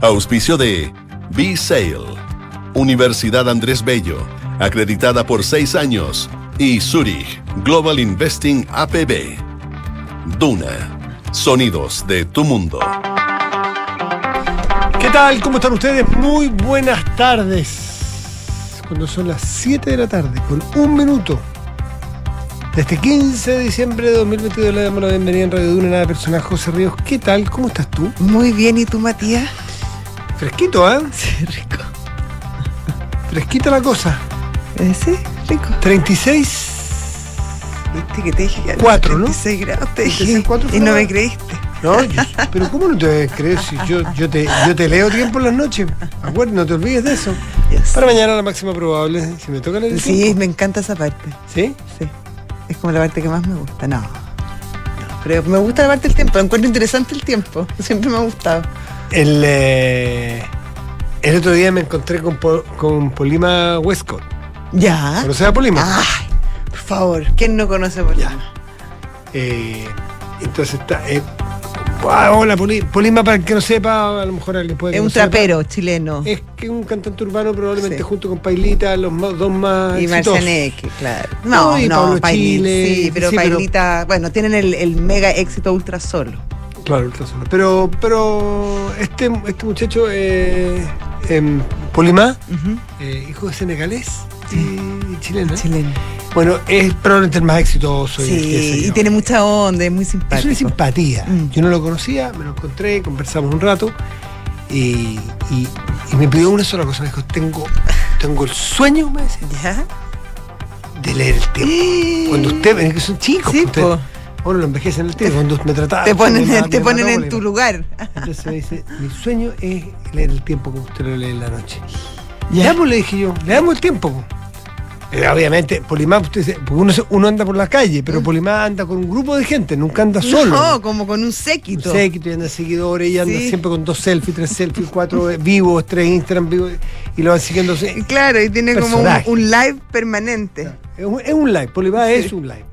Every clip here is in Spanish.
Auspicio de B-Sale, Universidad Andrés Bello, acreditada por seis años, y Zurich Global Investing APB. Duna, sonidos de tu mundo. ¿Qué tal? ¿Cómo están ustedes? Muy buenas tardes. Cuando son las 7 de la tarde, con un minuto. De este 15 de diciembre de 2022 le damos la bienvenida en Radio Duna a la persona José Ríos. ¿Qué tal? ¿Cómo estás tú? Muy bien, ¿y tú, Matías? Fresquito, ¿eh? Sí, rico. Fresquita la cosa. Eh, sí, rico. 36. Viste que te dije que eran Cuatro, ¿no? 36 grados, te 36, dije. y no me la- creíste. No, yo- pero ¿cómo no te creer si yo, yo, te, yo te leo tiempo en las noches? Acuérdate, no te olvides de eso. Para mañana la máxima probable, si me toca el Sí, me encanta esa parte. ¿Sí? Sí. Es como la parte que más me gusta. No. No, pero me gusta la parte del tiempo. Encuentro interesante el tiempo. Siempre me ha gustado. El, eh, el otro día me encontré con, con Polima Westcott. Ya. ¿Conoces a Polima? Ay, por favor. ¿Quién no conoce por Ya. Eh, entonces está. eh, ah, hola, Poli- Polima, para el que no sepa, a lo mejor alguien puede Es un no sepa. trapero chileno. Es que un cantante urbano, probablemente Sí. junto con Pailita, los dos más. Y. Marcianeque, claro. No, No, y no, Pablo Pailita, Chile, Sí, pero sí, pero- Pailita, bueno, tienen el, el mega éxito ultra solo. Claro, ultra solo. Pero, pero este, este muchacho, eh, em, Polima, eh, hijo de senegalés y chileno. Chileno. Bueno, es probablemente el más exitoso. Sí, yo. y tiene mucha onda, es muy Es simpático. una simpatía. Mm. Yo no lo conocía, me lo encontré, conversamos un rato y, y- y me pidió una sola cosa. Me dijo, tengo, tengo el sueño, me decía, ¿Ya? de leer el tiempo. Cuando usted, es que son chicos, Sí, usted- uno lo envejece en el tiempo. Cuando me trataba. Te ponen, me- me- te me ponen mataba en tu lugar. Entonces me dice, mi sueño es leer el tiempo como usted lo lee en la noche. Ya, pues le dije yo, le damos el tiempo. Eh, obviamente, Polimá, usted porque uno, se- uno anda por la calle, pero Polimá anda con un grupo de gente, nunca anda solo. Mm. No, como con un Un séquito. séquito y anda seguidores y anda Sí. siempre con dos selfies, tres selfies, cuatro eh, vivos, tres Instagram vivos y lo van siguiendo. Claro, y tiene como un, live permanente. Es un, es un live, Polimá Sí. es un live.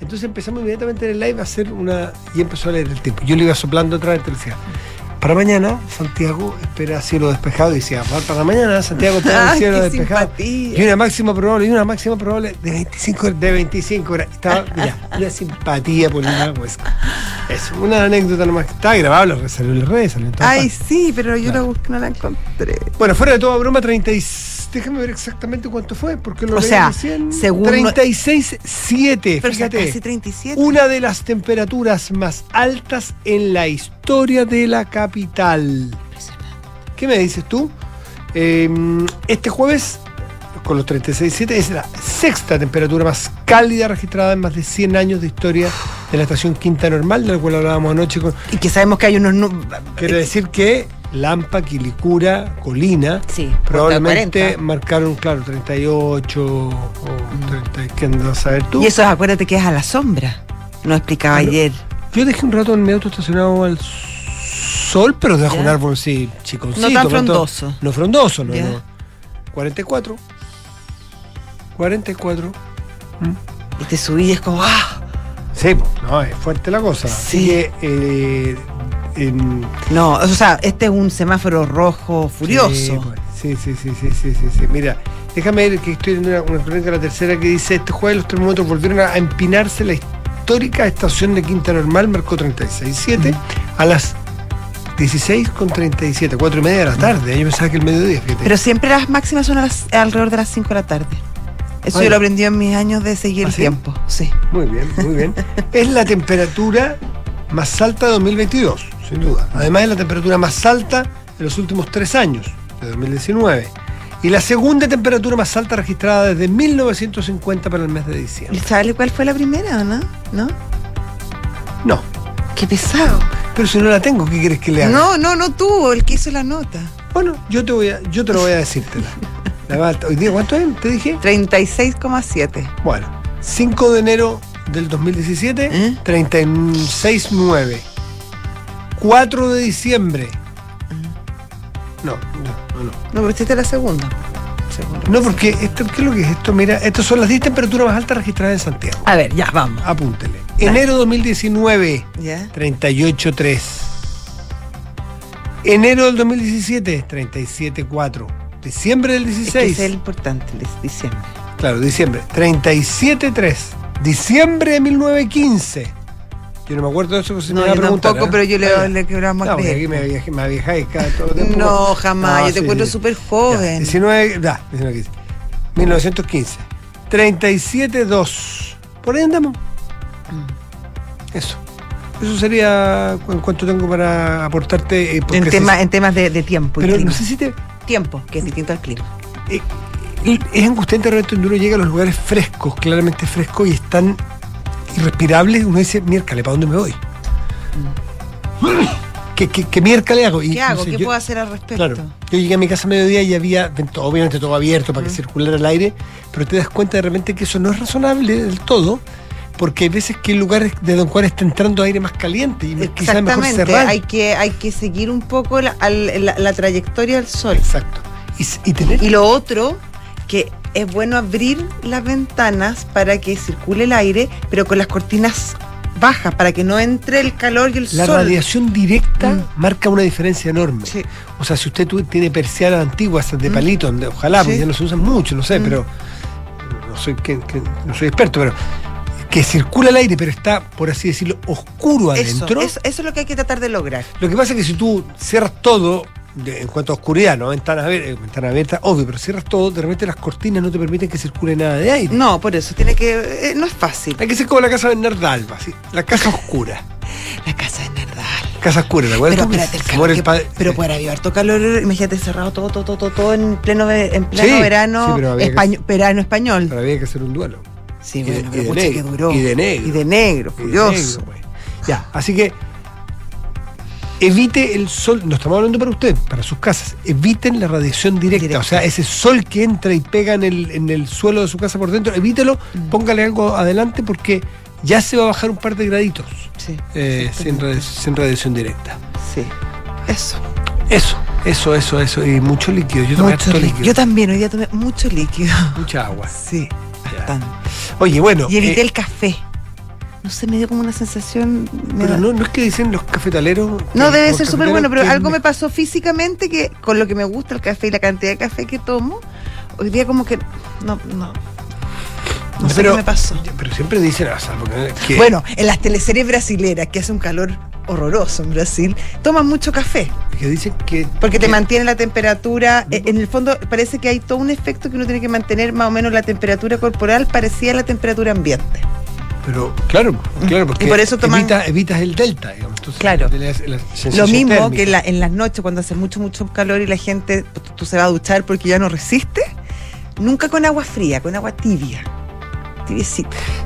Entonces empezamos inmediatamente en el live a hacer una. y empezó a leer el tiempo. Yo le iba soplando otra vez, te decía. Para mañana, Santiago espera cielo despejado. Y decía, "Va para mañana, Santiago espera cielo despejado. simpatía. Y una máxima probable, y una máxima probable de 25, de 25 horas. Estaba, mira, una simpatía por una huesca. Es una anécdota nomás. Estaba grabado, lo salió en las redes, salió en todas Ay, sí, pero yo la busqué, no la encontré. Bueno, fuera de toda broma, 36. Déjame ver exactamente cuánto fue, porque lo O leí sea, recién. según- 36,7. Pero Fíjate. casi 37. Una de las temperaturas más altas en la historia de la capital. ¿Qué me dices tú? Eh, este jueves, con los 36,7, es la sexta temperatura más cálida registrada en más de 100 años de historia de la estación Quinta Normal, de la cual hablábamos anoche. Con, Y que sabemos que hay unos. quiere decir que Lampa, Quilicura, Colina, Sí, probablemente 40. marcaron, claro, 38 o 30, ¿qué andas a saber tú? Y eso, acuérdate que es a la sombra. Nos explicaba ayer. Yo dejé un rato en mi auto estacionado al sol, pero debajo Ya. un árbol, sí, chiconcito. No tan pero frondoso. No frondoso, no, Ya. no. 44. 44. Y te subí y es como. ¡Ah! Sí, no, es fuerte la cosa. Así Sí. que, eh, en- No, o sea, este es un semáforo rojo furioso. Sí, pues, sí, sí, sí, sí, sí, sí, sí. Mira, déjame ver que estoy en una, una crónica, la tercera, que dice, este jueves los termómetros volvieron a empinarse, la histórica estación de Quinta Normal marcó 36.7 a las 16 con 37, 4 y media de la tarde. Yo pensaba que el mediodía, fíjate. Pero siempre las máximas son a las- alrededor de las 5 de la tarde. Eso Ah, yo lo aprendí en mis años de seguir ¿Ah, el sí? tiempo. Sí. Muy bien, muy bien. es la temperatura más alta de 2022, sin duda. Además es la temperatura más alta de los últimos tres años, de 2019. Y la segunda temperatura más alta registrada desde 1950 para el mes de diciembre. ¿Sabes cuál fue la primera o no? ¿No? No, Qué pesado. pero si no la tengo, ¿qué quieres que le haga? No, no, no tú, el que hizo la nota. Bueno, yo te voy a, yo te lo voy a decírtela. Hoy día, ¿cuánto es? ¿Te dije? 36,7. Bueno, 5 de enero del 2017, ¿Eh? 36.9. 4 de diciembre. No, no, no, no. Pero esta es la segunda. Segunda. No, porque esto, ¿qué es lo que es esto? Mira, estas son las 10 temperaturas más altas registradas en Santiago. A ver, ya, vamos. Apúntele. Enero 2019, ¿Ya? 38.3. Enero del 2017, 37.4. Diciembre del Es que 16. ese es el importante, el diciembre. Claro, diciembre. 37.3. Diciembre de 1915. Yo no me acuerdo de eso, que se No, me yo tampoco, ¿eh? pero yo le, le quebramos No, creer. aquí me, viaje- me viajáis cada todo el tiempo. No, jamás, yo te encuentro sí. súper joven. 19, ya, 19, 15. 1915. 37.2. Por ahí andamos. Eso. Eso sería en cuanto tengo para aportarte. eh, En, se- tema, en temas de, de tiempo. y pero clima. no sé si te. Tiempo, que es distinto al clima. eh, es angustiante realmente cuando uno llega a los lugares frescos, claramente frescos, y están irrespirables. Uno dice, miércale, ¿para dónde me voy? ¿Qué, qué, qué miércale hago? Y, ¿Qué hago? no sé, ¿Qué yo- puedo hacer al respecto? Claro. Yo llegué a mi casa a mediodía y había, obviamente todo abierto para que circulara el aire, pero te das cuenta de repente que eso no es razonable del todo, porque hay veces que hay lugares de Don Juan está entrando aire más caliente y quizás mejor cerrar. hay que, hay que seguir un poco la, al- la- la trayectoria del sol. Exacto. Y, s- y tener Y lo otro, que es bueno abrir las ventanas para que circule el aire, pero con las cortinas bajas, para que no entre el calor y el la sol. radiación directa Mm. marca una diferencia enorme. Sí. O sea, si usted tiene persianas antiguas de Mm. palito, donde ojalá, porque ya no se usan mucho, no sé, Mm. pero no soy que, que- no soy experto, pero que circula el aire, pero está, por así decirlo, oscuro Eso, adentro. eso, eso es lo que hay que tratar de lograr. Lo que pasa es que si tú cierras todo, de- en cuanto a oscuridad, no ventanas abiertas, ventana abierta, obvio, pero cierras todo, de repente las cortinas no te permiten que circule nada de aire. No, por eso, tiene que. eh, no es fácil. Hay que ser como la casa de Bernard así, la casa oscura. La casa de Nardal. Casa oscura, ¿la Pero acuerdas? espérate, el Se calor que- el pero sí. puede haber harto calor, imagínate cerrado todo, todo, todo, todo, todo en pleno, en pleno Sí, sí, verano, pero había que- español, verano español. Pero había que hacer un duelo. Sí, y de- bueno, y pero de pucha negro, que duró. y de negro. Y de negro, Y de furioso. negro, pues. Ya, así que evite el sol, no estamos hablando para usted, para sus casas, eviten la radiación directa, Directa. o sea, ese sol que entra y pega en el, en el suelo de su casa por dentro, evítelo, Mm. póngale algo adelante porque ya se va a bajar un par de graditos Sí, eh, sin, exactamente. radi- sin radiación directa. sí. Eso. Eso, eso, eso, eso, y mucho líquido, yo tomé Mucho líquido. Yo también, hoy día tomé mucho líquido. mucha agua. Sí, Ya. bastante. Oye, bueno, Y evité eh, el café. No sé, me dio como una sensación. pero no, no es que dicen los cafetaleros... No, debe ser súper bueno, pero algo me pasó físicamente que con lo que me gusta el café y la cantidad de café que tomo, hoy día como que no, no. No sé pero, qué me pasó. Pero siempre dicen, o sea, que, Bueno, en las teleseries brasileras, que hace un calor horroroso en Brasil, toman mucho café, que dicen que... porque te mantiene la temperatura. eh, En el fondo parece que hay todo un efecto que uno tiene que mantener más o menos la temperatura corporal parecida a la temperatura ambiente. Pero, claro, claro, porque Y por eso toman- evita- evitas el delta, digamos. Entonces, Claro. la- la Lo mismo térmica. que en, la- en las noches cuando hace mucho, mucho calor y la gente, tú, tú se va a duchar porque ya no resiste, nunca con agua fría, con agua tibia.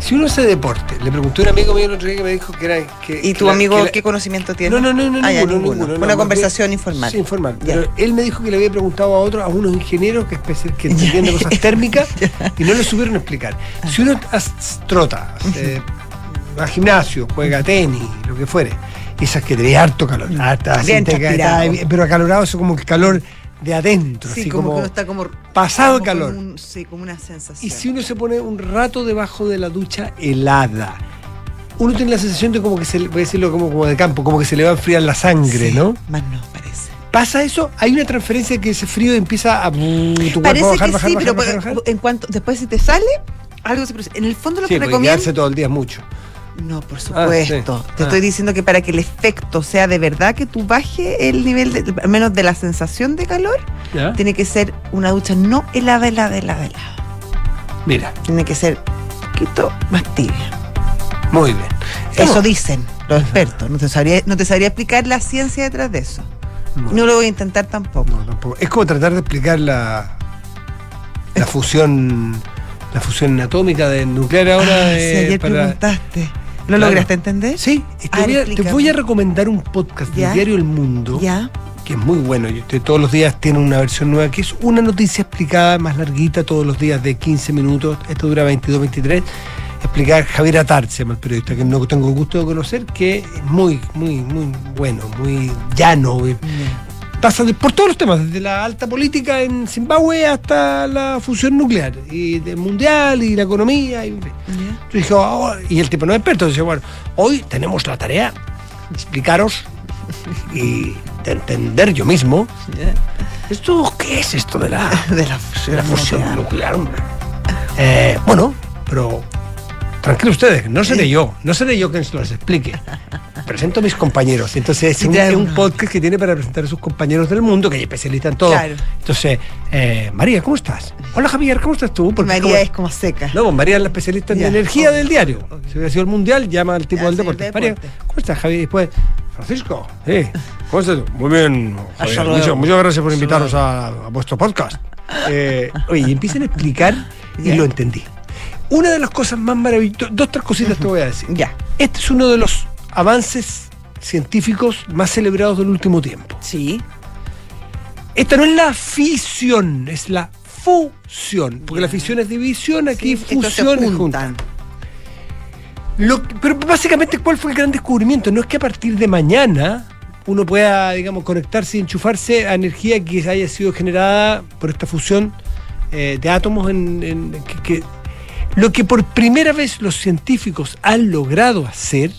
Si uno hace deporte, le pregunté a un amigo mío el otro día que me dijo que era... Que, ¿Y que tu la- que la- qué conocimiento tiene? No, no, no, no, Ah, ya, ninguno, ninguno. ninguno, no, Una conversación bien- informal. Sí, informal. Ya. Pero él me dijo que le había preguntado a otros, a unos ingenieros que, que entendían de cosas térmicas y no le supieron explicar. Si uno trota, hace- va al gimnasio, juega tenis, lo que fuere, esas que tenés harto calor, harta, pero acalorado, eso como que calor de adentro, Sí, así como, como, que uno está como pasado como calor. un- sí, como una sensación. Y si uno se pone un rato debajo de la ducha helada, uno tiene la sensación de como que se, voy a decirlo como, como de campo, como que se le va a enfriar la sangre, Sí, ¿no? Más no, parece. ¿Pasa eso? ¿Hay una transferencia que ese frío empieza a tu cuerpo Parece a bajar, que bajar, sí, bajar, pero en cuanto después si te sale, algo se produce. En el fondo lo Sí, que recomiendo. todo el día es mucho. No, por Ah, supuesto. sí. Te Ah. estoy diciendo que para que el efecto sea de verdad que tú baje el nivel, de, al menos de la sensación de calor, ¿Ya? tiene que ser una ducha no helada, helada, helada, helada. Mira, Tiene que ser un poquito más tibia. muy bien. Eso dicen los expertos. No te sabría, no te sabría explicar la ciencia detrás de eso. No lo voy a intentar tampoco. No, tampoco. Es como tratar de explicar la, la fusión la fusión atómica de nuclear ahora. Ah, sí, eh, ayer para- preguntaste. ¿Lo Claro. lograste entender? Sí, te, Ah, voy a, te explícame. voy a recomendar un podcast del diario El Mundo. Ya. que es muy bueno. y usted todos los días tiene una versión nueva, que es una noticia explicada más larguita, todos los días de 15 minutos. Esto dura 22, 23. Explicar Javier Atar, se llama el periodista, que no tengo el gusto de conocer, que es muy, muy, muy bueno, muy llano. eh, Pasa de- por todos los temas, desde la alta política en Zimbabue hasta la fusión nuclear, y del mundial, y la economía. Y. Yo dije, "Oh", y el tipo no es experto, dice, bueno, hoy tenemos la tarea de explicaros y de entender yo mismo, ¿esto qué es esto de la, De la de la fusión nuclear, hombre? Eh, bueno, pero tranquilos ustedes, no seré yo, no seré yo quien se los explique. Presento a mis compañeros. Entonces es un, es un podcast que tiene para presentar a sus compañeros del mundo, que hay especialistas en todo. Claro. Entonces, eh, María, ¿cómo estás? Hola Javier, ¿cómo estás tú? Porque María como- es como seca. no, pues María es la especialista en Ya, energía obvio, del diario. obvio. Si hubiera sido el mundial, llama al tipo Ya, del deporte. María. ¿cómo estás, Javier? Después, Francisco, sí. ¿Cómo estás tú? Muy bien, Javier. Luego. Muchas, gracias por invitarnos a, a vuestro podcast. Eh, oye, y empiecen a explicar y lo entendí. Una de las cosas más maravillosas, dos, tres cositas te voy a decir. Ya. Este es uno de los avances científicos más celebrados del último tiempo. Sí. Esta no es la fisión, es la fusión. Porque la fisión es división, aquí Sí, fusión es juntan. junta. Lo pero básicamente, ¿cuál fue el gran descubrimiento? No es que a partir de mañana uno pueda, digamos, conectarse y enchufarse a energía que haya sido generada por esta fusión eh, de átomos en, en- que, que- lo que por primera vez los científicos han logrado hacer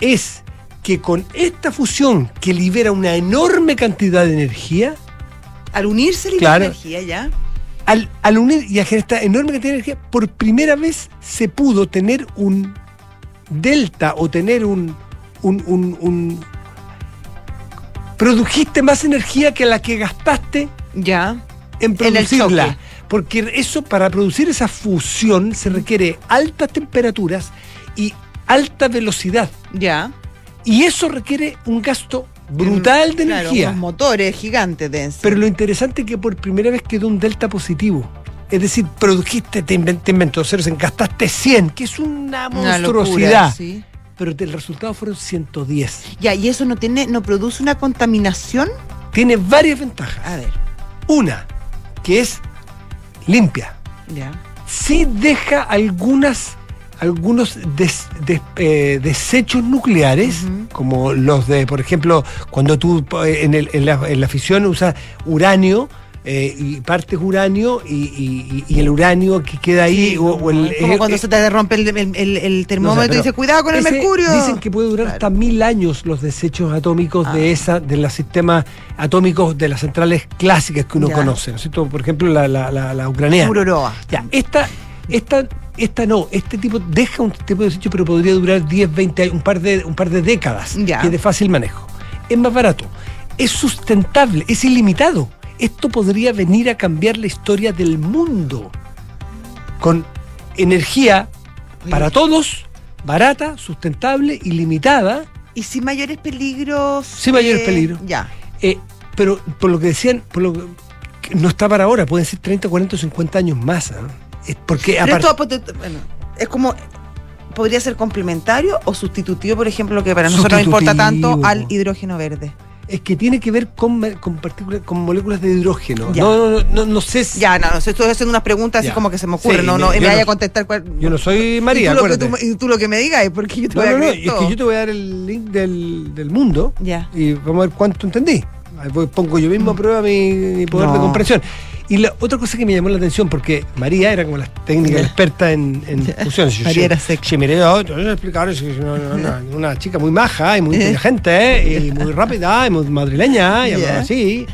es que con esta fusión que libera una enorme cantidad de energía, Al unirse la Claro. energía, ya. al, al unir y a generar esta enorme cantidad de energía, por primera vez se pudo tener un delta o tener un, un, un- un- produjiste más energía que la que gastaste Ya. en En el producirla. Porque eso, para producir esa fusión, se requiere altas temperaturas y alta velocidad. Ya. Y eso requiere un gasto brutal de Claro, energía. unos motores gigantes de Pero lo interesante es que por primera vez quedó un delta positivo. Es decir, produjiste, te inven- te inventó ceros, gastaste 100, que es una Una monstruosidad. locura, sí. Pero el resultado fueron 110. Ya, y eso no tiene, no produce una contaminación. Tiene varias ventajas. A ver. Una, que es limpia. Ya. Sí deja algunas, algunos des- des- eh, desechos nucleares, como los de, por ejemplo, cuando tú eh, en, el- en la, en la fisión usas uranio. Eh, y partes uranio y, y- y el uranio que queda ahí Sí, o, o el, como cuando eh, se te rompe el, termómetro no sé, y pero dice, cuidado con el mercurio. Dicen que puede durar Claro. hasta mil años los desechos atómicos Ah. de esa, de los sistemas atómicos de las centrales clásicas que uno Ya. conoce, ¿no es cierto? Por ejemplo, la, la, la, la ucraniana. Ya, esta, esta, esta no, este tipo deja un tipo de desecho, pero podría durar 10, 20 años, un par de, un par de décadas, Ya. que es de fácil manejo. Es más barato, es sustentable, es ilimitado. Esto podría venir a cambiar la historia del mundo. Con energía para todos, barata, sustentable, ilimitada, Y sin mayores peligros. Sin mayores peligros. Ya. eh, pero por lo que decían, por lo que, no está para ahora, pueden ser 30, 40 o 50 años más. ¿no? Es porque Pero esto, bueno, es como. Podría ser complementario o sustitutivo, por ejemplo, que para nosotros nos importa tanto al hidrógeno verde. Es que tiene que ver con, con, partículas- con moléculas de hidrógeno. Ya. No, no, no, no, sé si. Ya, no, no, estoy haciendo unas preguntas así como que se me ocurren, Sí, no, no, me vaya a contestar cuál. Yo no soy María, y tú, lo tú, y tú lo que me digas, porque yo te voy a no, no, creer y es todo. que yo te voy a dar el link del, del mundo Ya. y vamos a ver cuánto entendí. Ahí voy- pongo yo mismo a prueba mi, mi poder de comprensión. Y la otra cosa que me llamó la atención, porque María era como la técnica experta en, en fusiones. María era es una, chica muy maja y muy inteligente ¿eh? y muy rápida y muy madrileña y hablaba así.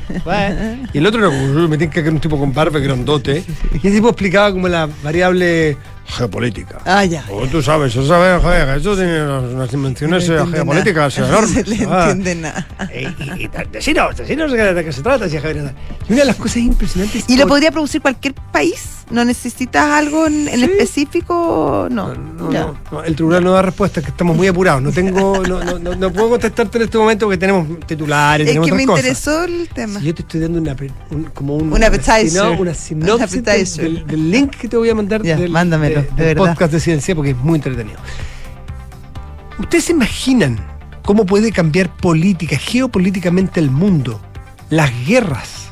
Y el otro era como, me tiene que un tipo con barba grandote. Y ese tipo explicaba como la variable geopolítica. Ah, ya. Oh, tú sabes, eso sabes, joder, eso tiene unas, dimensiones No eh, geopolíticas nada. enormes. No se le Ah. entiende nada. Eh, Y, y, decinos de qué- se trata, decía Javier. Y una de las cosas impresionantes. ¿Y lo por- podría producir cualquier país? ¿No necesitas algo en, en Sí. específico? No. No, no, Ya. no, no, el tribunal no da respuesta, que estamos muy apurados. No tengo, no, puedo contestarte en este momento porque tenemos titulares, Es tenemos que me cosas. interesó el tema. Si yo te estoy dando una, un- como un. Una, una sinopsis del, del link que te voy a mandar Ya, del, mándamelo, de podcast de ciencia porque es muy entretenido. ¿Ustedes se imaginan cómo puede cambiar política, geopolíticamente el mundo, las guerras,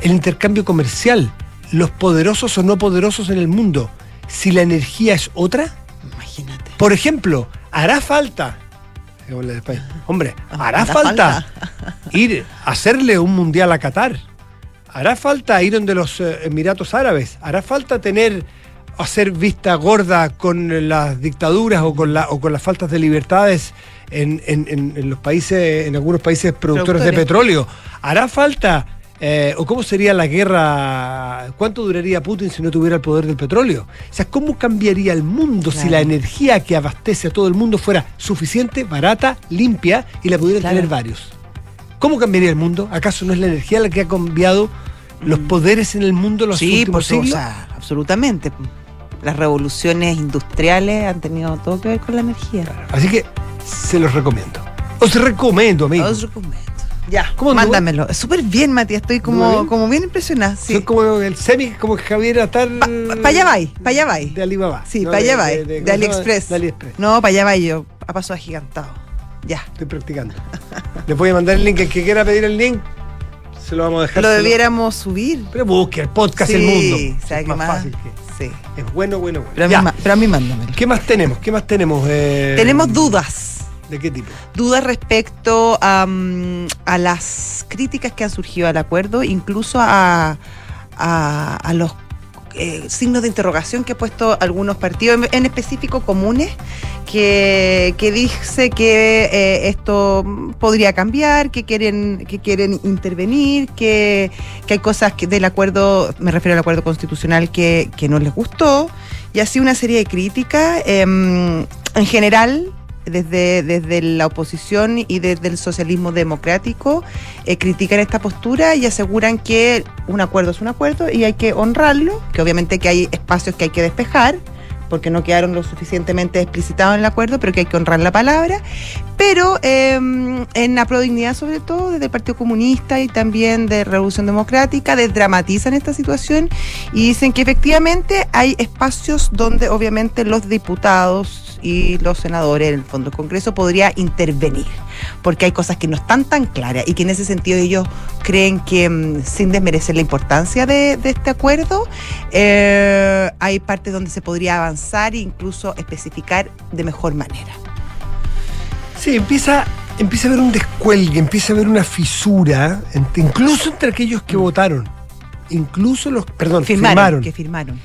el intercambio comercial, los poderosos o no poderosos en el mundo, si la energía es otra? Imagínate. Por ejemplo, hará falta. Hombre, hará Hará falta ir a hacerle un mundial a Qatar. Hará falta ir donde los eh, Emiratos Árabes. Hará falta tener hacer vista gorda con las dictaduras o con, la, o con las faltas de libertades en, en- los países, en algunos países productores, de petróleo. ¿Hará falta? eh, ¿O cómo sería la guerra? ¿Cuánto duraría Putin si no tuviera el poder del petróleo? O sea, ¿cómo cambiaría el mundo si la energía que abastece a todo el mundo fuera suficiente, barata, limpia y la pudieran Claro. tener varios? ¿Cómo cambiaría el mundo? ¿Acaso no es la energía la que ha cambiado los poderes en el mundo los Sí, por últimos o siglos? sea, absolutamente. Las revoluciones industriales han tenido todo que ver con la energía. Así que se los recomiendo. Os recomiendo, amigo. Os recomiendo. Ya, ¿Cómo mándamelo. Súper bien, Matías. Estoy como, bien. como bien impresionada. Sí. Soy como el semi, como Javier Atar. Para allá vais, para allá vais. De Alibaba. Sí, ¿no? para allá de- vais. de-. AliExpress. De AliExpress. No, para allá vais yo. A paso agigantado. Ya. Estoy practicando. Les voy a mandar el link. El que quiera pedir el link, se lo vamos a dejar. Lo debiéramos subir. Pero busque el podcast sí, El Mundo. ¿sabe es qué más, más? fácil que. Sí. Es bueno, bueno, bueno. Pero a, mí, Ya. pero a mí mándamelo. ¿Qué más tenemos? ¿Qué más tenemos? Eh, Tenemos dudas. ¿De qué tipo? dudas respecto a, mm, a las críticas que han surgido al acuerdo, incluso a, a- a los eh, signos de interrogación que ha puesto algunos partidos, en, específico comunes, que, que dice que eh, esto podría cambiar, que quieren, que quieren intervenir, que, que hay cosas que del acuerdo, me refiero al acuerdo constitucional, que, que no les gustó, y así una serie de críticas. em, en general, desde, desde la oposición y desde el socialismo democrático eh, critican esta postura y aseguran que un acuerdo es un acuerdo y hay que honrarlo, que obviamente que hay espacios que hay que despejar porque no quedaron lo suficientemente explicitados en el acuerdo, pero que hay que honrar la palabra. Pero eh, en la prodignidad, sobre todo, desde el Partido Comunista y también de Revolución Democrática, desdramatizan esta situación y dicen que efectivamente hay espacios donde obviamente los diputados y los senadores, en el fondo del Congreso, podría intervenir, porque hay cosas que no están tan claras y que en ese sentido ellos creen que, mm, sin desmerecer la importancia de, de este acuerdo, eh, hay partes donde se podría avanzar e incluso especificar de mejor manera. Sí, empieza, empieza a haber un descuelgue, empieza a haber una fisura, incluso entre aquellos que votaron. Incluso los, perdón, Firmaron, firmaron. que firmaron.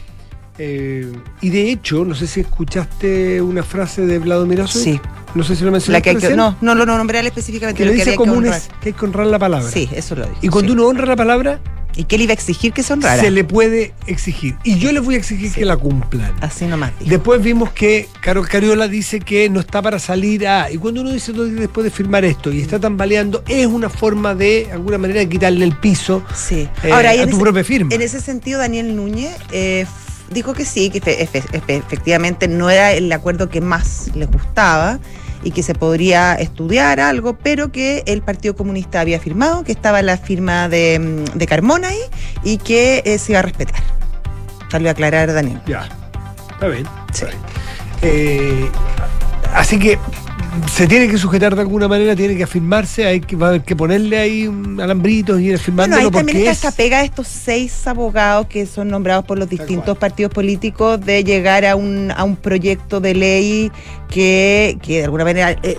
Eh, y de hecho, no sé si escuchaste una frase de Vladimir. Sí. No sé si lo La mencionaste que hay que- no, no lo nombré específicamente. que le lo dice que comunes honrar. que hay que honrar la palabra. Sí, eso lo dijo. Y cuando sí. uno honra la palabra, ¿Y qué le iba a exigir que se honrara? se le puede exigir. Y yo les voy a exigir Sí. que la cumplan. Así nomás dijo. Después vimos que Carol Cariola dice que no está para salir a. Y cuando uno dice dos días después de firmar esto y está tambaleando, es una forma de, de alguna manera, de quitarle el piso Sí. eh, Ahora, a tu ese- propia firma. En ese sentido, Daniel Núñez eh, dijo que sí, que efe- efe- efe- efectivamente no era el acuerdo que más les gustaba y que se podría estudiar algo, pero que el Partido Comunista había firmado, que estaba la firma de, mm, de Carmona ahí y que eh, se iba a respetar. Salió a aclarar Daniel. Ya. Está bien. Sí. está bien. Eh, así que se tiene que sujetar de alguna manera, tiene que afirmarse, hay que, va a haber que ponerle ahí un alambrito y ir Bueno, afirmándolo ahí también porque está es. esta pega de estos seis abogados que son nombrados por los distintos partidos políticos de llegar a un, a un proyecto de ley que, que de alguna manera eh, eh,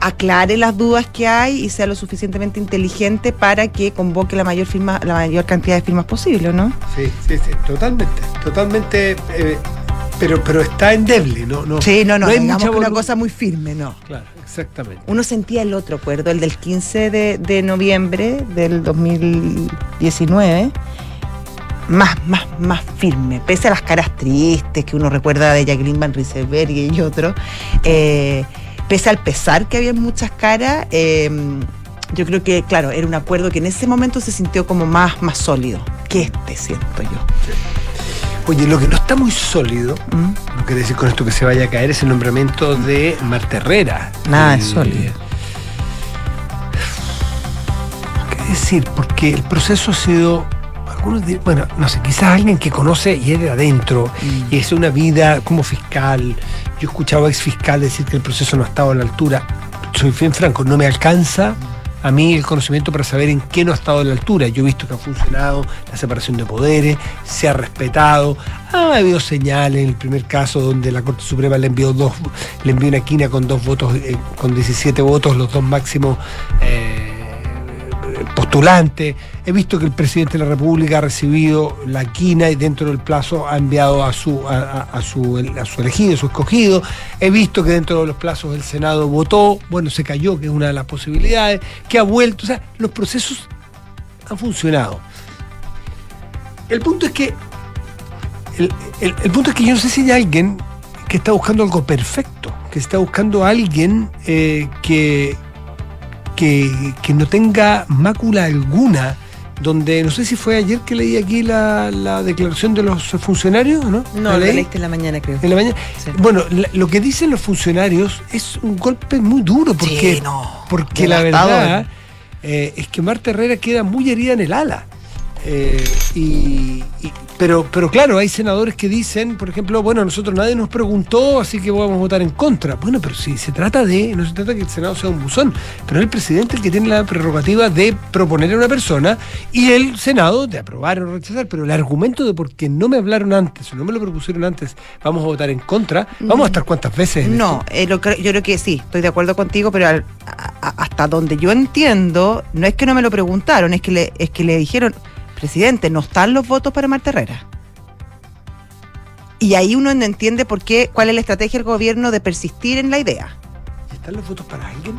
aclare las dudas que hay y sea lo suficientemente inteligente para que convoque la mayor firma, la mayor cantidad de firmas posible, ¿no? Sí, sí, sí, totalmente, totalmente. eh, pero, pero está endeble, ¿no? no Sí, no, no, hay digamos mucha que una cosa muy firme, no. Claro, exactamente. Uno sentía el otro acuerdo, el del 15 de, de noviembre del 2019, más, más, más firme, pese a las caras tristes que uno recuerda de Jacqueline Van Rieselberg y otros, eh, pese al pesar que había en muchas caras, eh, yo creo que, claro, era un acuerdo que en ese momento se sintió como más, más sólido que este, siento yo. Oye, lo que no está muy sólido, ¿Mm? no quiere decir con esto que se vaya a caer, es el nombramiento de Marta Herrera. Nada El- es sólido. ¿Qué decir? Porque el proceso ha sido. Bueno, no sé, quizás alguien que conoce y es de adentro Mm. y es una vida como fiscal. Yo he escuchado a ex fiscal decir que el proceso no ha estado a la altura. Soy bien franco, no me alcanza a mí el conocimiento para saber en qué no ha estado a la altura. Yo he visto que ha funcionado la separación de poderes, se ha respetado. Ha habido señales en el primer caso donde la Corte Suprema le envió dos, le envió una quina con dos votos, eh, con 17 votos, los dos máximos. eh, postulantes, he visto que el presidente de la República ha recibido la quina y dentro del plazo ha enviado a su, a, su, a su elegido, a su escogido, he visto que dentro de los plazos el Senado votó, bueno, se cayó, que es una de las posibilidades, que ha vuelto, o sea, los procesos han funcionado. El punto es que el, punto es que yo no sé si hay alguien que está buscando algo perfecto, que está buscando a alguien eh, que, que, no tenga mácula alguna donde no sé si fue ayer que leí aquí la, declaración de los funcionarios, ¿no? No, lo leíste en la mañana, creo. En la mañana. Bueno, lo que dicen los funcionarios es un golpe muy duro porque, porque la verdad eh, es que Marta Herrera queda muy herida en el ala. Eh, y, pero, pero claro, hay senadores que dicen, por ejemplo, bueno, nosotros nadie nos preguntó, así que vamos a votar en contra. Bueno, pero si se trata de, no se trata de que el Senado sea un buzón, pero es el presidente el que tiene la prerrogativa de proponer a una persona y el Senado de aprobar o rechazar. Pero el argumento de por qué no me hablaron antes o no me lo propusieron antes, vamos a votar en contra, vamos a estar cuántas veces. no, eh, yo creo que sí, estoy de acuerdo contigo, pero hasta donde yo entiendo, no es que no me lo preguntaron, es que le, es que le dijeron presidente, no están los votos para Marta Herrera. Y ahí uno no entiende por qué, cuál es la estrategia del gobierno de persistir en la idea. ¿Están los votos para alguien?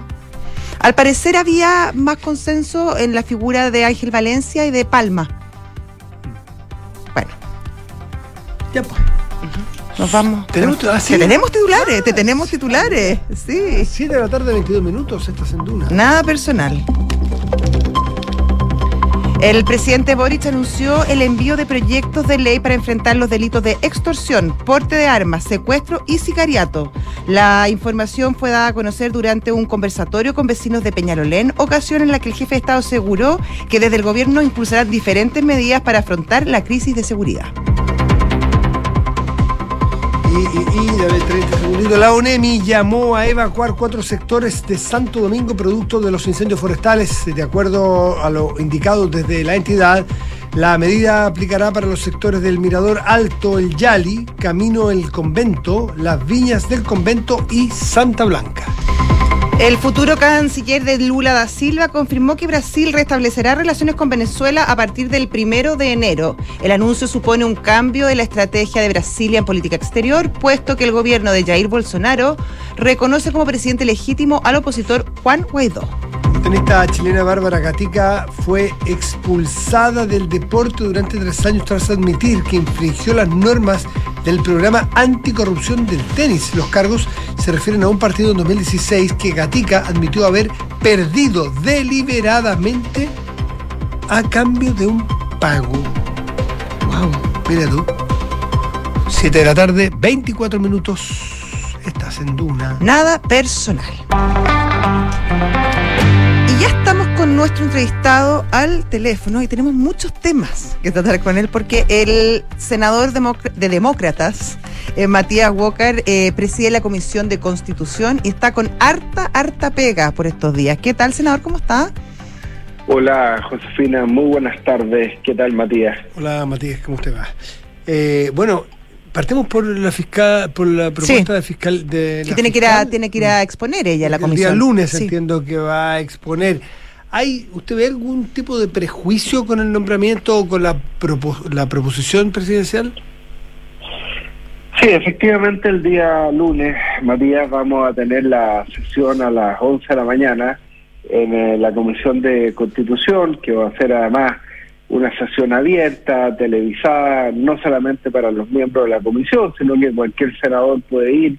Al parecer había más consenso en la figura de Ángel Valencia y de Palma. Bueno. Ya pues. Nos vamos. ¿Tenemos, ah, te tenemos titulares, te tenemos titulares. Sí. 7 de la tarde, 22 minutos, estás en Duna. Nada personal. El presidente Boric anunció el envío de proyectos de ley para enfrentar los delitos de extorsión, porte de armas, secuestro y sicariato. La información fue dada a conocer durante un conversatorio con vecinos de Peñalolén, ocasión en la que el jefe de Estado aseguró que desde el gobierno impulsarán diferentes medidas para afrontar la crisis de seguridad y, La ONEMI llamó a evacuar cuatro sectores de Santo Domingo producto de los incendios forestales. De acuerdo a lo indicado desde la entidad, la medida aplicará para los sectores del Mirador Alto, el Yali, Camino el Convento, las Viñas del Convento y Santa Blanca. El futuro canciller de Lula da Silva confirmó que Brasil restablecerá relaciones con Venezuela a partir del primero de enero. El anuncio supone un cambio de la estrategia de Brasilia en política exterior, puesto que el gobierno de Jair Bolsonaro reconoce como presidente legítimo al opositor Juan Guaidó. La tenista chilena Bárbara Gatica fue expulsada del deporte durante tres años tras admitir que infringió las normas del programa anticorrupción del tenis. Los cargos se refieren a un partido en 2016 que Gatica admitió haber perdido deliberadamente a cambio de un pago. Wow, mira tú. 7 de la tarde, 24 minutos. Estás en Duna. Nada personal ya estamos con nuestro entrevistado al teléfono y tenemos muchos temas que tratar con él porque el senador de demócratas, eh, Matías Walker, eh, preside la Comisión de Constitución y está con harta, harta pega por estos días. ¿Qué tal, senador? ¿Cómo está? Hola, Josefina. Muy buenas tardes. ¿Qué tal, Matías? Hola, Matías. ¿Cómo usted va? Eh, bueno, Partimos por la fiscal, por la propuesta de fiscal de que tiene que ir a, tiene que ir a exponer ella la comisión. El día lunes entiendo que va a exponer. ¿Hay, ¿Usted ve algún tipo de prejuicio con el nombramiento o con la, la proposición presidencial? Sí, efectivamente el día lunes, Matías, vamos a tener la sesión a las 11 de la mañana en eh, la Comisión de Constitución, que va a ser además una sesión abierta, televisada, no solamente para los miembros de la comisión, sino que cualquier senador puede ir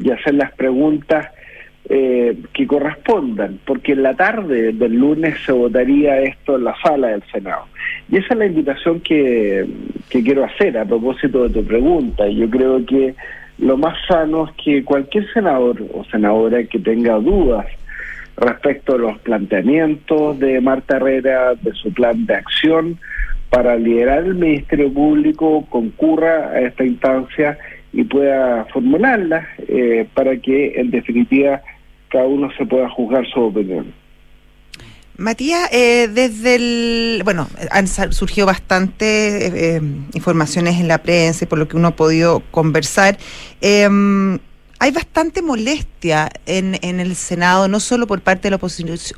y hacer las preguntas eh, que correspondan, porque en la tarde del lunes se votaría esto en la sala del Senado. Y esa es la invitación que, que quiero hacer a propósito de tu pregunta. Yo creo que lo más sano es que cualquier senador o senadora que tenga dudas respecto a los planteamientos de Marta Herrera, de su plan de acción para liderar el Ministerio Público, concurra a esta instancia y pueda formularla eh, para que en definitiva cada uno se pueda juzgar su opinión. Matías, eh, desde el. Bueno, han surgido bastantes eh, informaciones en la prensa y por lo que uno ha podido conversar. Em, hay bastante molestia en, en el Senado, no solo por parte de la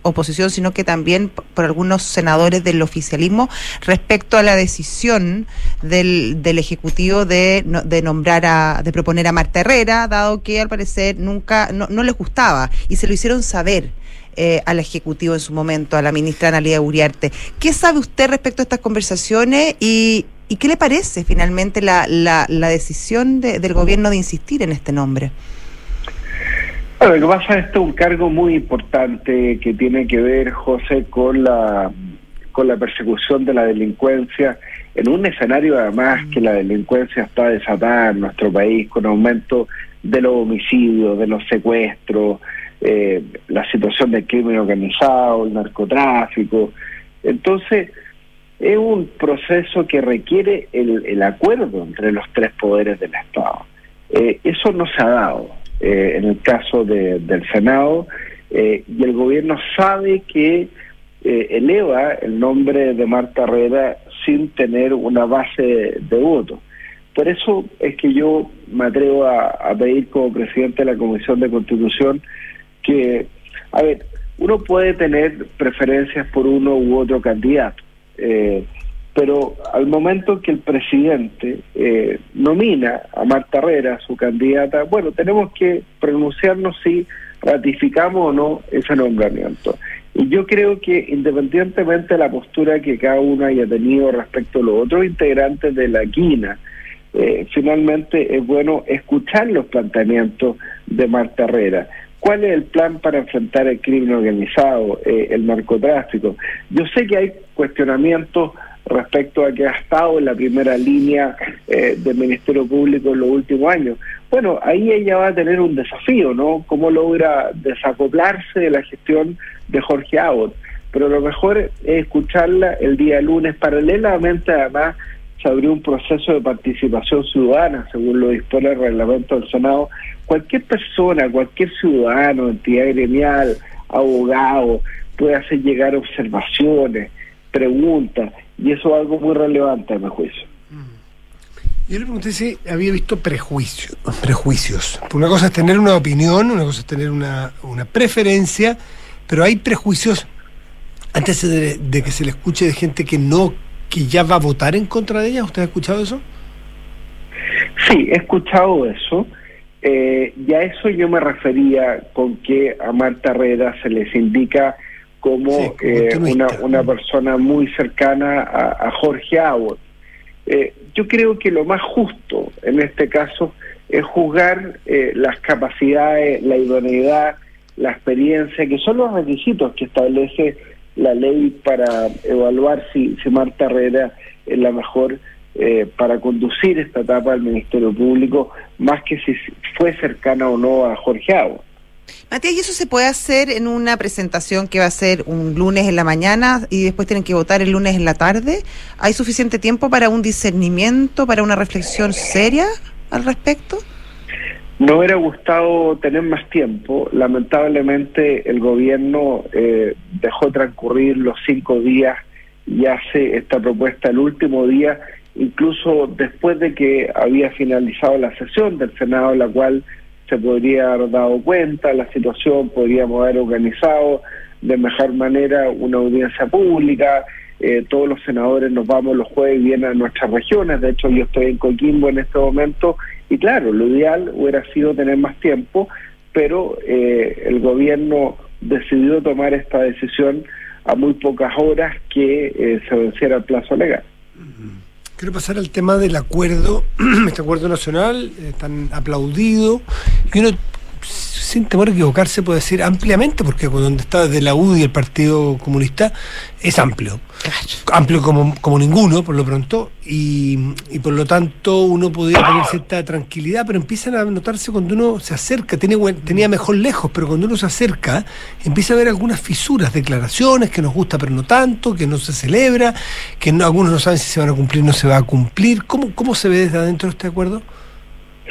oposición, sino que también por algunos senadores del oficialismo respecto a la decisión del, del Ejecutivo de, de nombrar a, de proponer a Marta Herrera, dado que al parecer nunca, no, no les gustaba y se lo hicieron saber. Eh, al Ejecutivo en su momento, a la ministra Analia Uriarte. ¿Qué sabe usted respecto a estas conversaciones y, qué le parece finalmente la, decisión de, del gobierno de insistir en este nombre? Bueno, lo que pasa es que es un cargo muy importante que tiene que ver, José, con la con la persecución de la delincuencia en un escenario además que la delincuencia está desatada en nuestro país con aumento de los homicidios, de los secuestros, eh, la situación del crimen organizado, el narcotráfico. Entonces, es un proceso que requiere el, el acuerdo entre los tres poderes del Estado. Eh, eso no se ha dado eh, en el caso de, del Senado eh, y el gobierno sabe que eh, eleva el nombre de Marta Herrera sin tener una base de votos. Por eso es que yo me atrevo a pedir como presidente de la Comisión de Constitución que, a ver, uno puede tener preferencias por uno u otro candidato, eh, pero al momento que el presidente eh, nomina a Marta Herrera, su candidata, bueno, tenemos que pronunciarnos si ratificamos o no ese nombramiento. Y yo creo que independientemente de la postura que cada uno haya tenido respecto a los otros integrantes de la quina, eh, finalmente es bueno escuchar los planteamientos de Marta Herrera. ¿Cuál es el plan para enfrentar el crimen organizado, eh, el narcotráfico? Yo sé que hay cuestionamientos respecto a que ha estado en la primera línea eh, del Ministerio Público en los últimos años. Bueno, ahí ella va a tener un desafío, ¿no? ¿Cómo logra desacoplarse de la gestión de Jorge Abbott? Pero lo mejor es escucharla el día lunes, paralelamente además se abrió un proceso de participación ciudadana, según lo dispone el reglamento del Senado. Cualquier persona, cualquier ciudadano, entidad gremial, abogado, puede hacer llegar observaciones, preguntas, y eso es algo muy relevante a mi juicio. Yo le pregunté si había visto prejuicios. prejuicios. Una cosa es tener una opinión, una cosa es tener una, una preferencia, pero hay prejuicios antes de, de que se le escuche de gente que no que ya va a votar en contra de ella. ¿Usted ha escuchado eso? Sí, he escuchado eso. Eh, y a eso yo me refería con que a Marta Herrera se les indica como, Sí, como eh, una, una persona muy cercana a, a Jorge Abbott. Eh, yo creo que lo más justo en este caso es juzgar eh, las capacidades, la idoneidad, la experiencia, que son los requisitos que establece la ley para evaluar si, si Marta Herrera es la mejor eh, para conducir esta etapa del Ministerio Público, más que si fue cercana o no a Jorge Abbott. Matías, ¿y eso se puede hacer en una presentación que va a ser un lunes en la mañana y después tienen que votar el lunes en la tarde? ¿Hay suficiente tiempo para un discernimiento, para una reflexión seria al respecto? Me hubiera gustado tener más tiempo. Lamentablemente el gobierno eh, dejó transcurrir los cinco días y hace esta propuesta el último día, incluso después de que había finalizado la sesión del Senado, la cual se podría haber dado cuenta la situación, podríamos haber organizado de mejor manera una audiencia pública. Eh, todos los senadores nos vamos los jueves vienen a nuestras regiones. De hecho, yo estoy en Coquimbo en este momento. Y claro, lo ideal hubiera sido tener más tiempo, pero eh, el gobierno decidió tomar esta decisión a muy pocas horas que eh, se venciera el plazo legal. Quiero pasar al tema del acuerdo, este acuerdo nacional, eh, tan aplaudido, sin temor a equivocarse, puede decir ampliamente, porque donde está desde la UDI el Partido Comunista, es amplio. Amplio como, como ninguno, por lo pronto, y, y por lo tanto uno podría tener cierta tranquilidad, pero empiezan a notarse cuando uno se acerca, tiene, tenía mejor lejos, pero cuando uno se acerca, empieza a ver algunas fisuras, declaraciones que nos gusta pero no tanto, que no se celebra, que no, algunos no saben si se van a cumplir o no se va a cumplir. ¿Cómo, cómo se ve desde adentro este acuerdo?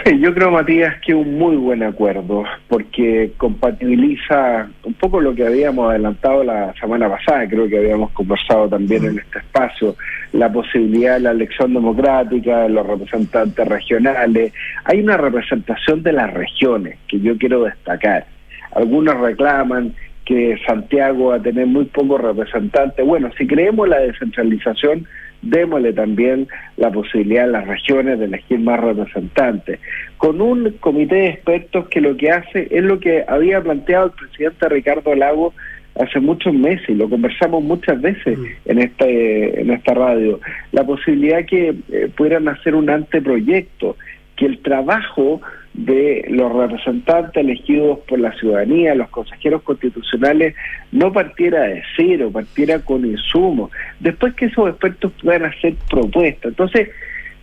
Sí, yo creo, Matías, que un muy buen acuerdo, porque compatibiliza un poco lo que habíamos adelantado la semana pasada, creo que habíamos conversado también en este espacio, la posibilidad de la elección democrática, de los representantes regionales. Hay una representación de las regiones que yo quiero destacar. Algunos reclaman que Santiago va a tener muy pocos representantes. Bueno, si creemos la descentralización, démosle también la posibilidad a las regiones de elegir más representantes, con un comité de expertos que lo que hace es lo que había planteado el presidente Ricardo Lago hace muchos meses y lo conversamos muchas veces mm. en este en esta radio la posibilidad que eh, pudieran hacer un anteproyecto que el trabajo de los representantes elegidos por la ciudadanía, los consejeros constitucionales, no partiera de cero, partiera con insumos. Después que esos expertos puedan hacer propuestas. Entonces,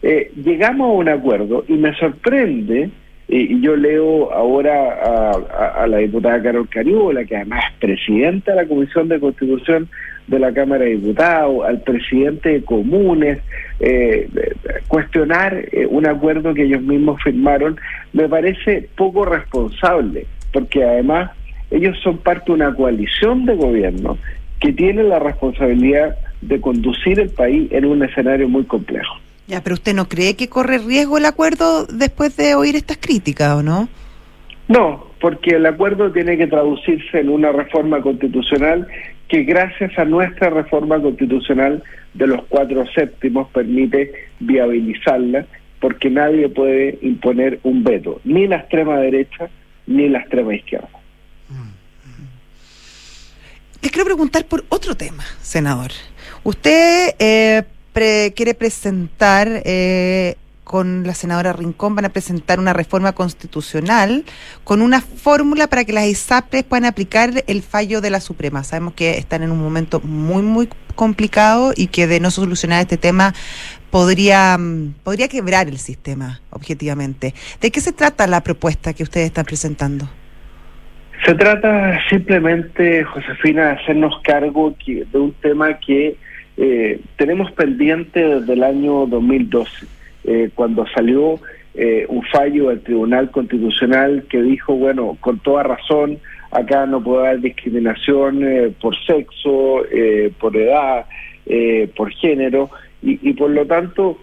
eh, llegamos a un acuerdo y me sorprende, y yo leo ahora a, la diputada Carol Cariola, que además es presidenta de la Comisión de Constitución, de la Cámara de Diputados, al presidente de comunes, eh, cuestionar eh, un acuerdo que ellos mismos firmaron, me parece poco responsable, porque además ellos son parte de una coalición de gobierno que tiene la responsabilidad de conducir el país en un escenario muy complejo. Ya, pero usted no cree que corre riesgo el acuerdo después de oír estas críticas, ¿o no? No, porque el acuerdo tiene que traducirse en una reforma constitucional que gracias a nuestra reforma constitucional de los cuatro séptimos permite viabilizarla, porque nadie puede imponer un veto, ni la extrema derecha ni la extrema izquierda. Les quiero preguntar por otro tema, senador. Usted eh, quiere presentar eh, con la senadora Rincón van a presentar una reforma constitucional con una fórmula para que las ISAPRES puedan aplicar el fallo de la Suprema. Sabemos que están en un momento muy, muy complicado y que de no solucionar este tema podría, mm, podría quebrar el sistema, objetivamente. ¿De qué se trata la propuesta que ustedes están presentando? Se trata simplemente, Josefina, de hacernos cargo de un tema que eh, tenemos pendiente desde el año 2012 eh, cuando salió eh, un fallo del Tribunal Constitucional que dijo, bueno, con toda razón, acá no puede haber discriminación eh, por sexo, por edad, por género, y, por lo tanto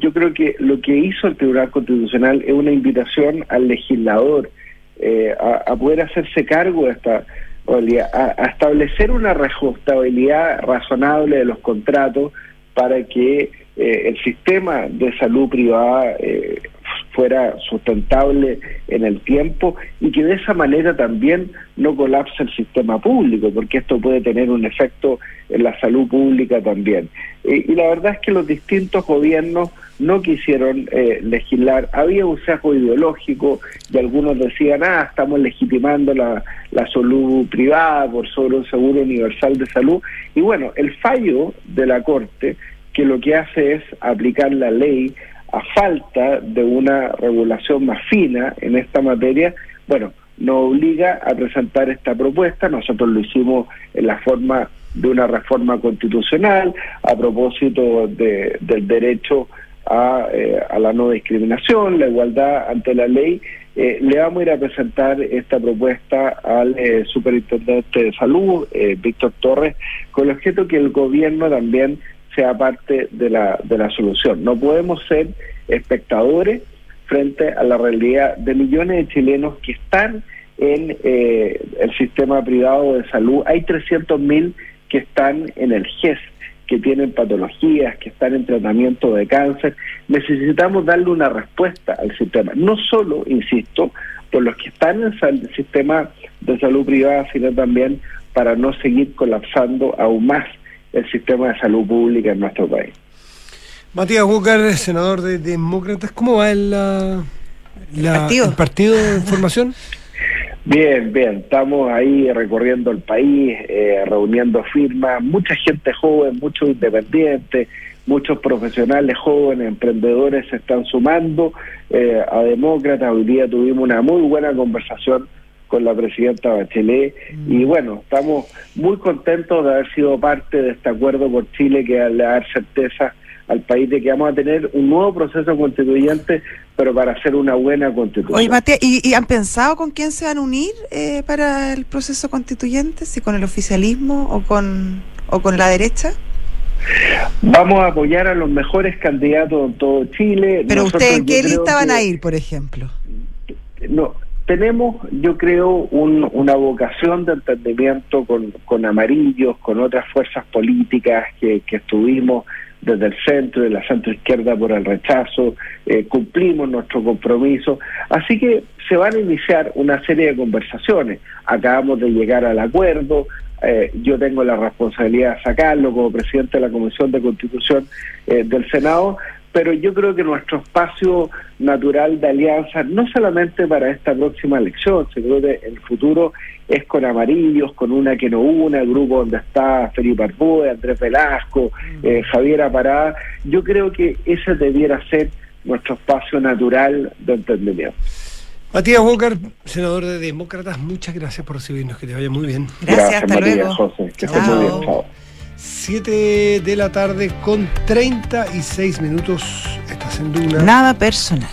yo creo que lo que hizo el Tribunal Constitucional es una invitación al legislador a, a, poder hacerse cargo de esta a, a establecer una reajustabilidad razonable de los contratos para que eh, el sistema de salud privada eh, fuera sustentable en el tiempo y que de esa manera también no colapse el sistema público, porque esto puede tener un efecto en la salud pública también. y la verdad es que los distintos gobiernos no quisieron eh, legislar, había un sesgo ideológico y algunos decían, ah, estamos legitimando la, la salud privada por sobre un seguro universal de salud. Y bueno, el fallo de la Corte que lo que hace es aplicar la ley a falta de una regulación más fina en esta materia, bueno, nos obliga a presentar esta propuesta, nosotros lo hicimos en la forma de una reforma constitucional a propósito de, del derecho a, eh, la no discriminación, la igualdad ante la ley. Eh, le vamos a ir a presentar esta propuesta al eh, superintendente de salud, Víctor Torres, con el objeto que el gobierno también sea parte de la, de la solución. No podemos ser espectadores frente a la realidad de millones de chilenos que están en eh, el sistema privado de salud. Hay 300.000 que están en el GES, que tienen patologías, que están en tratamiento de cáncer. Necesitamos darle una respuesta al sistema, no solo, insisto, por los que están en el sistema de salud privada, sino también para no seguir colapsando aún más el sistema de salud pública en nuestro país. Matías Walker, senador de Demócratas, ¿cómo va el, partido? de formación? Bien, bien, estamos ahí recorriendo el país, eh, reuniendo firmas, mucha gente joven, muchos independientes, muchos profesionales jóvenes, emprendedores se están sumando eh, a Demócratas. Hoy día tuvimos una muy buena conversación con la presidenta Bachelet mm. y bueno, estamos muy contentos de haber sido parte de este acuerdo por Chile que le da certeza al país de que vamos a tener un nuevo proceso constituyente, pero para hacer una buena constitución. Oye, Matías, ¿y, han pensado con quién se van a unir eh, para el proceso constituyente? ¿Si con el oficialismo o con, o con la derecha? Vamos a apoyar a los mejores candidatos en todo Chile. Pero ustedes, ¿en qué lista van a ir, por ejemplo? No, tenemos, yo creo, una vocación de entendimiento con, con amarillos, con otras fuerzas políticas que, que estuvimos desde el centro, de la centro izquierda por el rechazo, eh, cumplimos nuestro compromiso. Así que se van a iniciar una serie de conversaciones. Acabamos de llegar al acuerdo, eh, yo tengo la responsabilidad de sacarlo como presidente de la Comisión de Constitución eh, del Senado, pero yo creo que nuestro espacio natural de alianza, no solamente para esta próxima elección, sino que el futuro es con amarillos, con una que no una, el grupo donde está Felipe Arbúe, Andrés Velasco, mm. eh, Javier Apará, yo creo que ese debiera ser nuestro espacio natural de entendimiento. Matías Walker, senador de Demócratas, muchas gracias por recibirnos, que te vaya muy bien. Gracias, hasta luego. José, que estés muy bien, chao. 7 de la tarde con 36 minutos. Estás en Duna. Nada personal.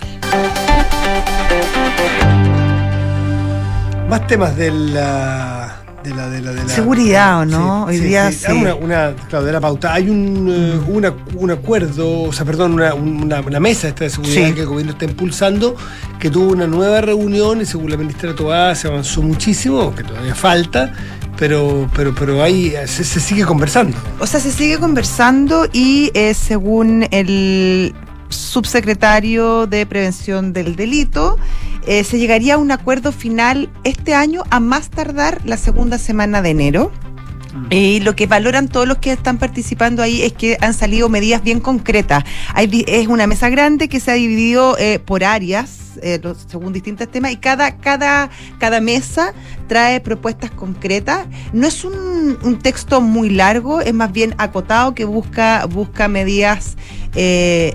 Más temas de la. De la, de la, de la Seguridad, ¿o no? Hoy día sí. Una, una, claro, de la pauta. Hay un, eh, una, un acuerdo, o sea, perdón, una, una, mesa esta de seguridad que el gobierno está impulsando, que tuvo una nueva reunión y según la ministra Toá se avanzó muchísimo, que todavía falta, pero, pero, pero ahí se, sigue conversando. O sea, se sigue conversando y eh, según el subsecretario de Prevención del Delito, eh, se llegaría a un acuerdo final este año a más tardar la segunda semana de enero. Y lo que valoran todos los que están participando ahí es que han salido medidas bien concretas. Hay, es una mesa grande que se ha dividido eh, por áreas eh, según distintos temas, y cada, cada, cada mesa trae propuestas concretas. No es un, un texto muy largo, es más bien acotado que busca, busca medidas eh,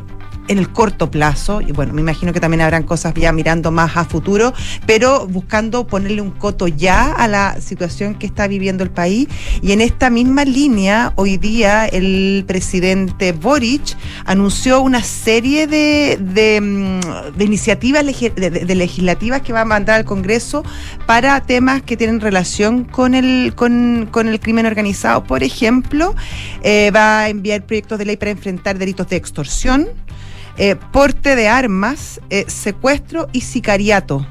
en el corto plazo, y bueno, me imagino que también habrán cosas ya mirando más a futuro, pero buscando ponerle un coto ya a la situación que está viviendo el país. Y en esta misma línea, hoy día el presidente Boric anunció una serie de, de, mm, iniciativas de, legislativas que va a mandar al Congreso para temas que tienen relación con el, con, el crimen organizado. Por ejemplo, eh, va a enviar proyectos de ley para enfrentar delitos de extorsión eh, porte de armas, eh, secuestro y sicariato.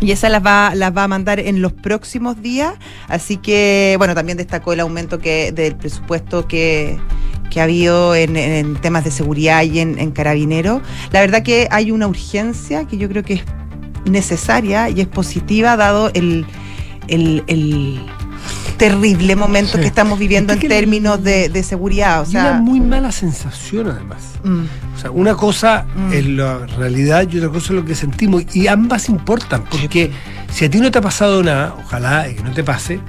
Y esa las va, las va a mandar en los próximos días. Así que, bueno, también destacó el aumento que del presupuesto que, que ha habido en, temas de seguridad y en, en carabineros. La verdad que hay una urgencia que yo creo que es necesaria y es positiva dado el, el terrible momento que estamos viviendo en términos de, seguridad. O sea, una muy mala sensación además. Mm. O sea, una cosa mm. es la realidad y otra cosa es lo que sentimos. Y ambas importan, porque si a ti no te ha pasado nada, ojalá que no te pase,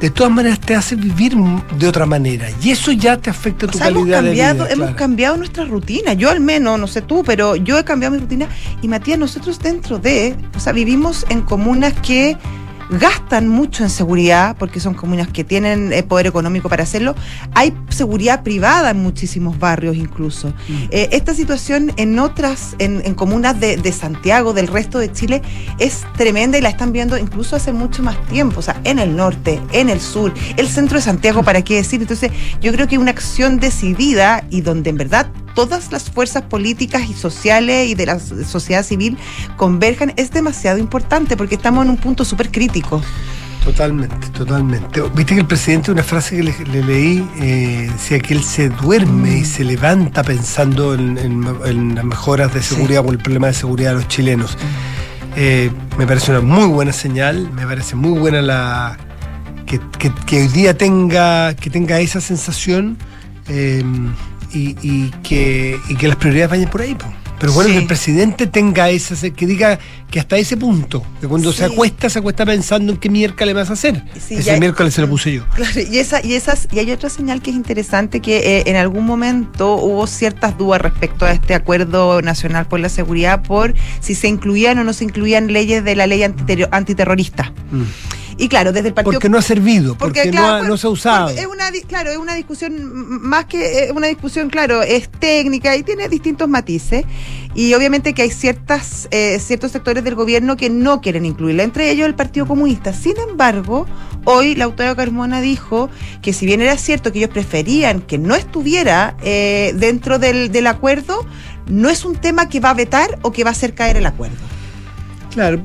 de todas maneras te hace vivir de otra manera. Y eso ya te afecta tu calidad de vida. Hemos cambiado nuestra rutina. Yo al menos, no sé tú, pero yo he cambiado mi rutina. Y Matías, nosotros dentro de, o sea, vivimos en comunas que gastan mucho en seguridad, porque son comunas que tienen eh, poder económico para hacerlo. Hay seguridad privada en muchísimos barrios incluso. Mm. Eh, esta situación en otras, en, comunas de, de, Santiago, del resto de Chile, es tremenda y la están viendo incluso hace mucho más tiempo, o sea, en el norte, en el sur, el centro de Santiago, ¿para qué decir? Entonces, yo creo que una acción decidida y donde en verdad todas las fuerzas políticas y sociales y de la sociedad civil converjan es demasiado importante porque estamos en un punto súper crítico. Totalmente, totalmente. Viste que el presidente, una frase que le, leí, eh, decía que él se duerme y se levanta pensando en, las mejoras de seguridad o el problema de seguridad de los chilenos. Eh, me parece una muy buena señal, me parece muy buena la que, hoy día tenga, que tenga esa sensación. Eh, y, que, que las prioridades vayan por ahí. Pero bueno, que el presidente tenga esa, que diga que hasta ese punto, que cuando se acuesta, se acuesta pensando en qué miércoles vas a hacer. ese miércoles se lo puse yo. Claro, y esa, y esas, y hay otra señal que es interesante que eh, en algún momento hubo ciertas dudas respecto a este acuerdo nacional por la seguridad por si se incluían o no se incluían leyes de la ley antiterrorista. Mm. Y claro, desde el partido. Porque no ha servido, porque, no, ha, no, se ha usado. Es una, claro, es una discusión, más que una discusión, claro, es técnica y tiene distintos matices. Y obviamente que hay ciertas, eh, ciertos sectores del gobierno que no quieren incluirla, entre ellos el Partido Comunista. Sin embargo, hoy la autora Carmona dijo que si bien era cierto que ellos preferían que no estuviera eh, dentro del, del acuerdo, no es un tema que va a vetar o que va a hacer caer el acuerdo. Claro,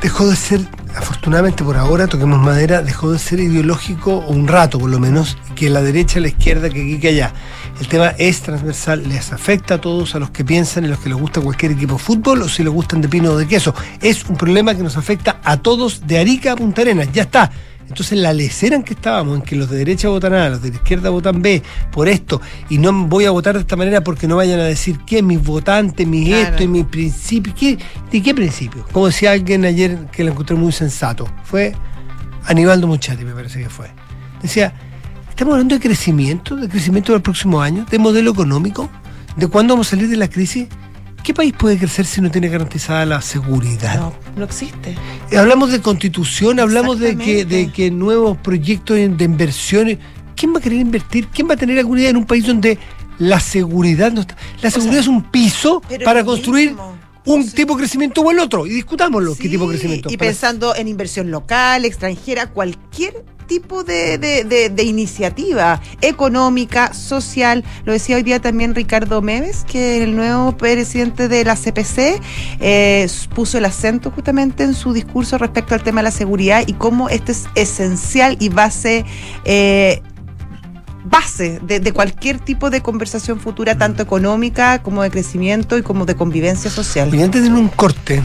dejó de ser, afortunadamente por ahora, toquemos madera, dejó de ser ideológico un rato por lo menos, que la derecha, la izquierda, que aquí, que allá. El tema es transversal, les afecta a todos, a los que piensan, a los que les gusta cualquier equipo de fútbol o si les gustan de pino o de queso. Es un problema que nos afecta a todos de Arica a Punta Arenas, ya está. Entonces la lecera en que estábamos, en que los de derecha votan A, los de la izquierda votan B, por esto, y no voy a votar de esta manera porque no vayan a decir que mis votantes, mis esto y mis principios. ¿qué, ¿De qué principio? Como decía alguien ayer que lo encontré muy sensato, fue Aníbaldo Muchati, me parece que fue. Decía, estamos hablando de crecimiento, de crecimiento del próximo año, de modelo económico, de cuándo vamos a salir de la crisis. ¿Qué país puede crecer si no tiene garantizada la seguridad? No, no existe. Eh, hablamos de constitución, hablamos de que, de que nuevos proyectos de inversiones. ¿Quién va a querer invertir? ¿Quién va a tener alguna idea en un país donde la seguridad no está? La seguridad es un piso para construir un tipo de crecimiento o el otro. Y discutámoslo, qué tipo de crecimiento. Y pensando en inversión local, extranjera, cualquier tipo de, de, iniciativa económica, social. Lo decía hoy día también Ricardo Meves, que el nuevo presidente de la CPC eh, puso el acento justamente en su discurso respecto al tema de la seguridad y cómo esto es esencial y base eh, base de, cualquier tipo de conversación futura, tanto económica como de crecimiento y como de convivencia social. Y antes de un corte,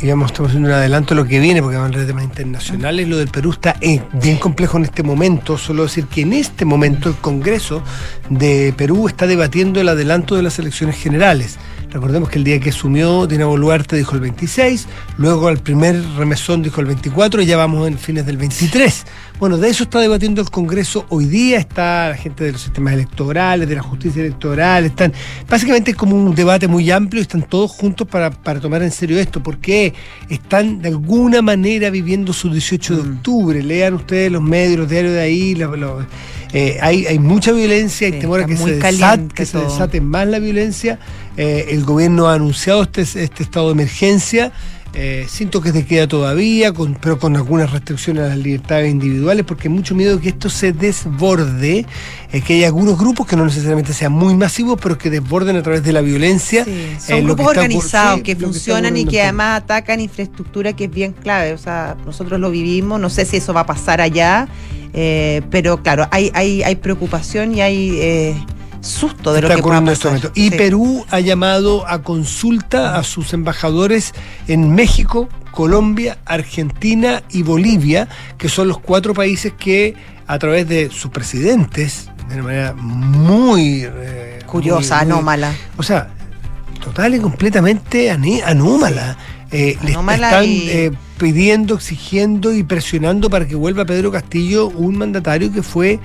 digamos, estamos haciendo un adelanto de lo que viene, porque vamos a hablar de temas internacionales. Lo del Perú está eh, bien complejo en este momento. Solo decir que en este momento el Congreso de Perú está debatiendo el adelanto de las elecciones generales. Recordemos que el día que asumió Dina Boluarte dijo el 26, luego al primer remesón dijo el 24 y ya vamos en fines del 23. Bueno, de eso está debatiendo el Congreso hoy día, está la gente de los sistemas electorales, de la justicia electoral, están, básicamente es como un debate muy amplio y están todos juntos para, tomar en serio esto, porque están de alguna manera viviendo su 18 de mm. octubre. Lean ustedes los medios, los diarios de ahí, eh, hay, hay mucha violencia, hay temor a que, se, desate, que se desate más la violencia. Eh, el gobierno ha anunciado este, este estado de emergencia. Eh, siento que se queda todavía, con, pero con algunas restricciones a las libertades individuales, porque hay mucho miedo de que esto se desborde, eh, que hay algunos grupos que no necesariamente sean muy masivos, pero que desborden a través de la violencia. son grupos organizados que, funcionan y que además atacan infraestructura que es bien clave. O sea, nosotros lo vivimos, no sé si eso va a pasar allá, pero claro, hay, hay, hay preocupación y hay susto de lo que pueda Este. Y Perú ha llamado a consulta a sus embajadores en México, Colombia, Argentina y Bolivia, que son los cuatro países que a través de sus presidentes, de una manera muy... Eh, Curiosa, anómala. O sea, total y completamente anómala. Eh, le están eh, pidiendo, exigiendo y presionando para que vuelva Pedro Castillo, un mandatario que fue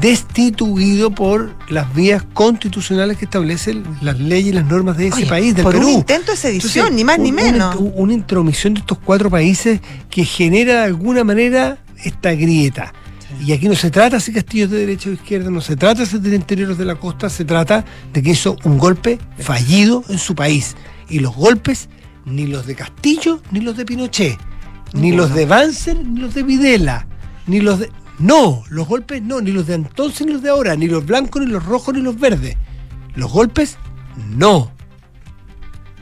destituido por las vías constitucionales que establecen las leyes y las normas de ese país, del por Perú. Un intento de sedición, ni más ni menos. Una, intromisión de estos cuatro países que genera de alguna manera esta grieta. Y aquí no se trata si Castillo es de derecha o izquierda, no se trata de ser interiores de la costa, se trata de que hizo un golpe fallido en su país. Y los golpes, ni los de Castillo, ni los de Pinochet, ni los de Banzer, ni los de Videla, ni los de. No, los golpes no, ni los de entonces ni los de ahora, ni los blancos, ni los rojos, ni los verdes. Los golpes, no.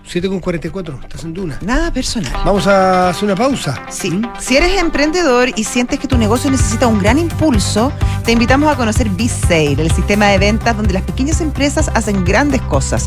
7 con 44, estás en Duna. Nada personal. Vamos a hacer una pausa. Sí. Si eres emprendedor y sientes que tu negocio necesita un gran impulso, te invitamos a conocer B-Sale, el sistema de ventas donde las pequeñas empresas hacen grandes cosas.